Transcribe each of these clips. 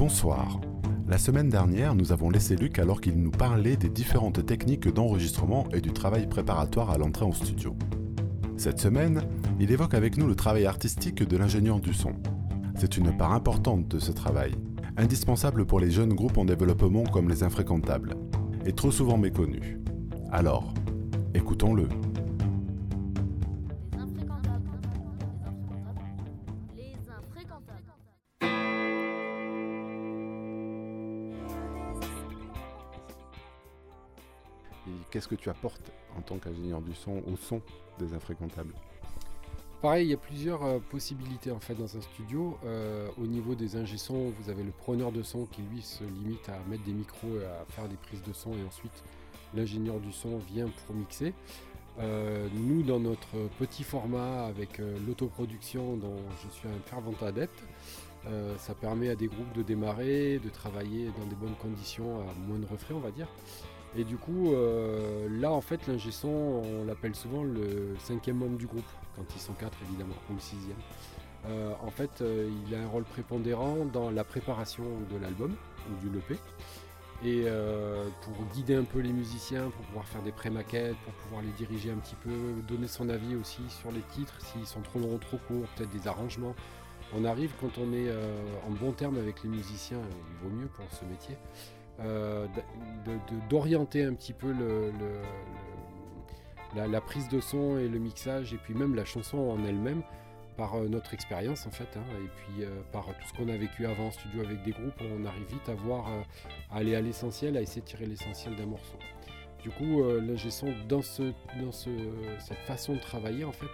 Bonsoir. La semaine dernière, nous avons laissé Luc alors qu'il nous parlait des différentes techniques d'enregistrement et du travail préparatoire à l'entrée en studio. Cette semaine, il évoque avec nous le travail artistique de l'ingénieur du son. C'est une part importante de ce travail, indispensable pour les jeunes groupes en développement comme les infréquentables, et trop souvent méconnu. Alors, écoutons-le. Qu'est-ce que tu apportes en tant qu'ingénieur du son au son des infréquentables Pareil, il y a plusieurs euh, possibilités en fait dans un studio. Euh, au niveau des ingé sons, vous avez le preneur de son qui lui se limite à mettre des micros et à faire des prises de son et ensuite l'ingénieur du son vient pour mixer. Euh, nous, dans notre petit format avec l'autoproduction dont je suis un fervent adepte, ça permet à des groupes de démarrer, de travailler dans des bonnes conditions, à moins de refrains on va dire. Et du coup, euh, là en fait, l'ingé son, on l'appelle souvent le cinquième membre du groupe, quand ils sont quatre évidemment, ou le sixième. Euh, en fait, euh, il a un rôle prépondérant dans la préparation de l'album, ou du EP. Et euh, pour guider un peu les musiciens, pour pouvoir faire des pré-maquettes, pour pouvoir les diriger un petit peu, donner son avis aussi sur les titres, s'ils sont trop longs trop courts, peut-être des arrangements. On arrive quand on est en bon terme avec les musiciens, il vaut mieux pour ce métier, d'orienter un petit peu le, la, prise de son et le mixage, et puis même la chanson en elle-même, par euh, notre expérience en fait, hein, et puis euh, par tout ce qu'on a vécu avant en studio avec des groupes, on arrive vite à voir, euh, à aller à l'essentiel, à essayer de tirer l'essentiel d'un morceau. Du coup, euh, l'ingé son, dans, ce, dans ce, cette façon de travailler, en fait,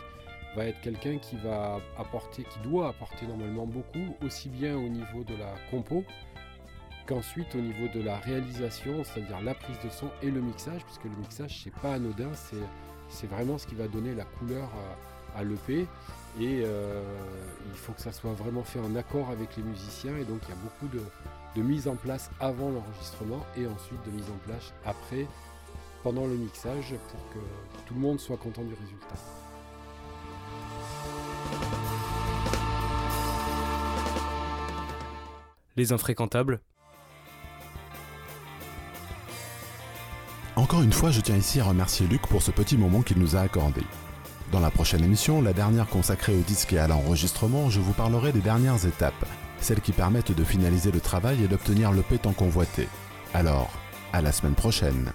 va être quelqu'un qui va apporter, qui doit apporter normalement beaucoup, aussi bien au niveau de la compo qu'ensuite au niveau de la réalisation, c'est-à-dire la prise de son et le mixage, puisque le mixage, c'est pas anodin, c'est, vraiment ce qui va donner la couleur à, à l'EP. Et euh, il faut que ça soit vraiment fait en accord avec les musiciens, et donc il y a beaucoup de, de mise en place avant l'enregistrement et ensuite de mise en place après, pendant le mixage, pour que tout le monde soit content du résultat. Les infréquentables, Encore une fois, je tiens ici à remercier Luc pour ce petit moment qu'il nous a accordé. Dans la prochaine émission, la dernière consacrée au disque et à l'enregistrement, je vous parlerai des dernières étapes, celles qui permettent de finaliser le travail et d'obtenir le tant convoité. Alors, à la semaine prochaine.